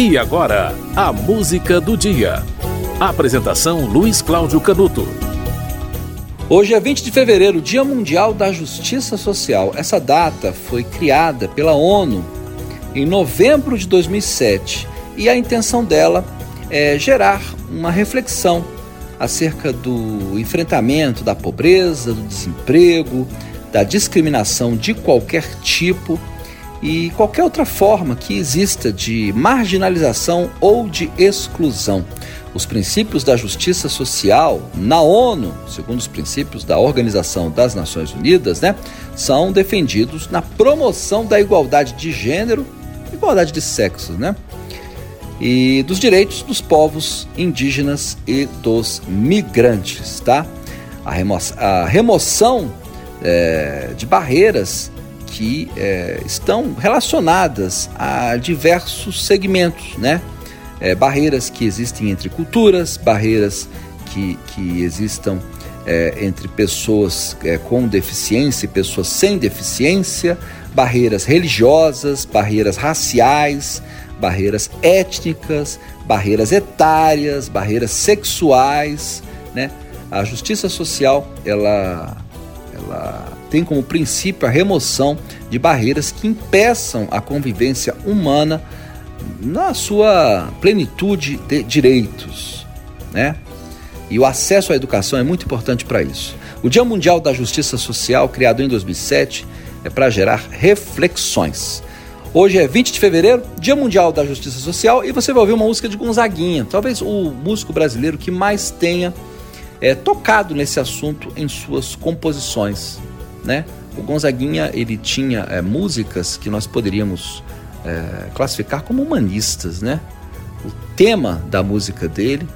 E agora, a música do dia. Apresentação Luiz Cláudio Canuto. Hoje é 20 de fevereiro, Dia Mundial da Justiça Social. Essa data foi criada pela ONU em novembro de 2007 e a intenção dela é gerar uma reflexão acerca do enfrentamento da pobreza, do desemprego, da discriminação de qualquer tipo e qualquer outra forma que exista de marginalização ou de exclusão. Os princípios da justiça social na ONU, segundo os princípios da Organização das Nações Unidas, né, são defendidos na promoção da igualdade de gênero, igualdade de sexos, né? E dos direitos dos povos indígenas e dos migrantes, tá? A, remo a remoção é, de barreiras que é, estão relacionadas a diversos segmentos, né? É, barreiras que existem entre culturas, barreiras que, que existam é, entre pessoas é, com deficiência e pessoas sem deficiência, barreiras religiosas, barreiras raciais, barreiras étnicas, barreiras etárias, barreiras sexuais, né? A justiça social, ela, ela tem como princípio a remoção de barreiras que impeçam a convivência humana na sua plenitude de direitos, né? E o acesso à educação é muito importante para isso. O Dia Mundial da Justiça Social, criado em 2007, é para gerar reflexões. Hoje é 20 de fevereiro, Dia Mundial da Justiça Social, e você vai ouvir uma música de Gonzaguinha, talvez o músico brasileiro que mais tenha é, tocado nesse assunto em suas composições né? O Gonzaguinha ele tinha é, músicas que nós poderíamos é, classificar como humanistas, né? O tema da música dele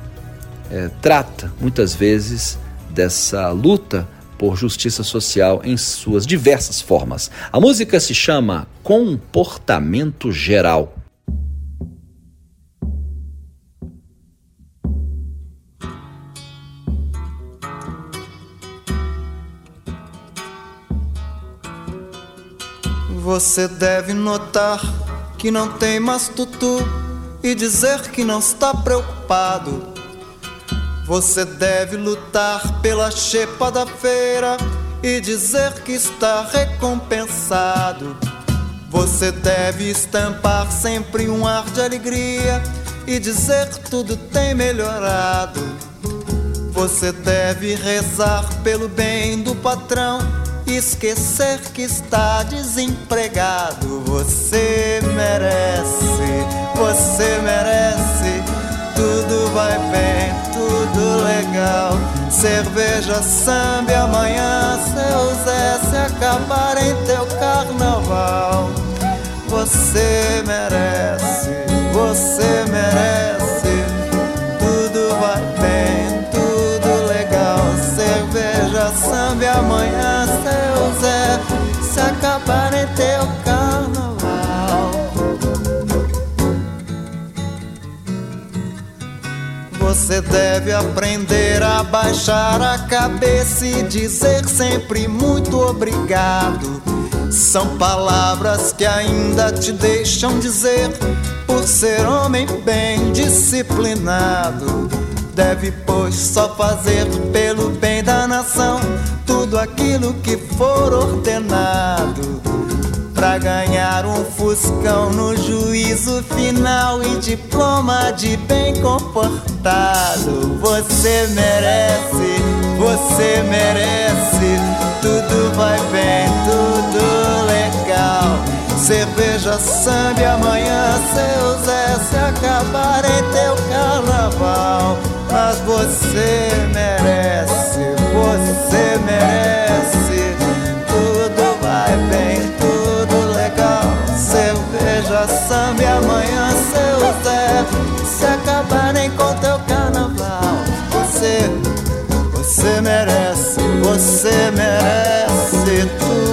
é, trata muitas vezes dessa luta por justiça social em suas diversas formas. A música se chama Comportamento Geral. Você deve notar que não tem mais tutu e dizer que não está preocupado. Você deve lutar pela chepa da feira e dizer que está recompensado. Você deve estampar sempre um ar de alegria e dizer que tudo tem melhorado. Você deve rezar pelo bem do patrão esquecer que está desempregado. Você merece, você merece. Tudo vai bem, tudo legal. Cerveja, samba, amanhã seu Zé se acabar em teu carnaval. Você merece, você merece. Tudo vai bem, Você deve aprender a baixar a cabeça e dizer sempre muito obrigado. São palavras que ainda te deixam dizer por ser homem bem disciplinado. Deve, pois, só fazer pelo bem da nação tudo aquilo que for ordenado para ganhar um fuscão no juízo final e diploma de bem comportado. Você merece, você merece. Tudo vai bem, tudo legal. Cerveja, samba, amanhã seu Zé se acabar em teu carnaval. Cerveja, samba, amanhã seu Zé se acabarem com teu carnaval. Você, você merece, você merece. Tudo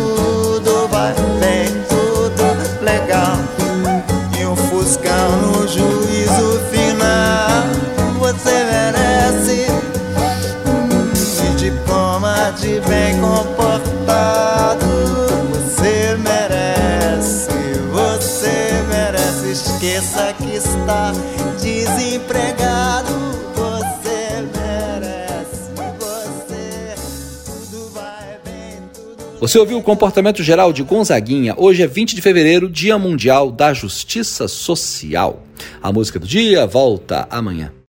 esqueça que está desempregado. Você merece, você tudo vai bem. Tudo você ouviu o comportamento geral de Gonzaguinha. Hoje é 20 de fevereiro, Dia Mundial da Justiça Social. A música do dia volta amanhã.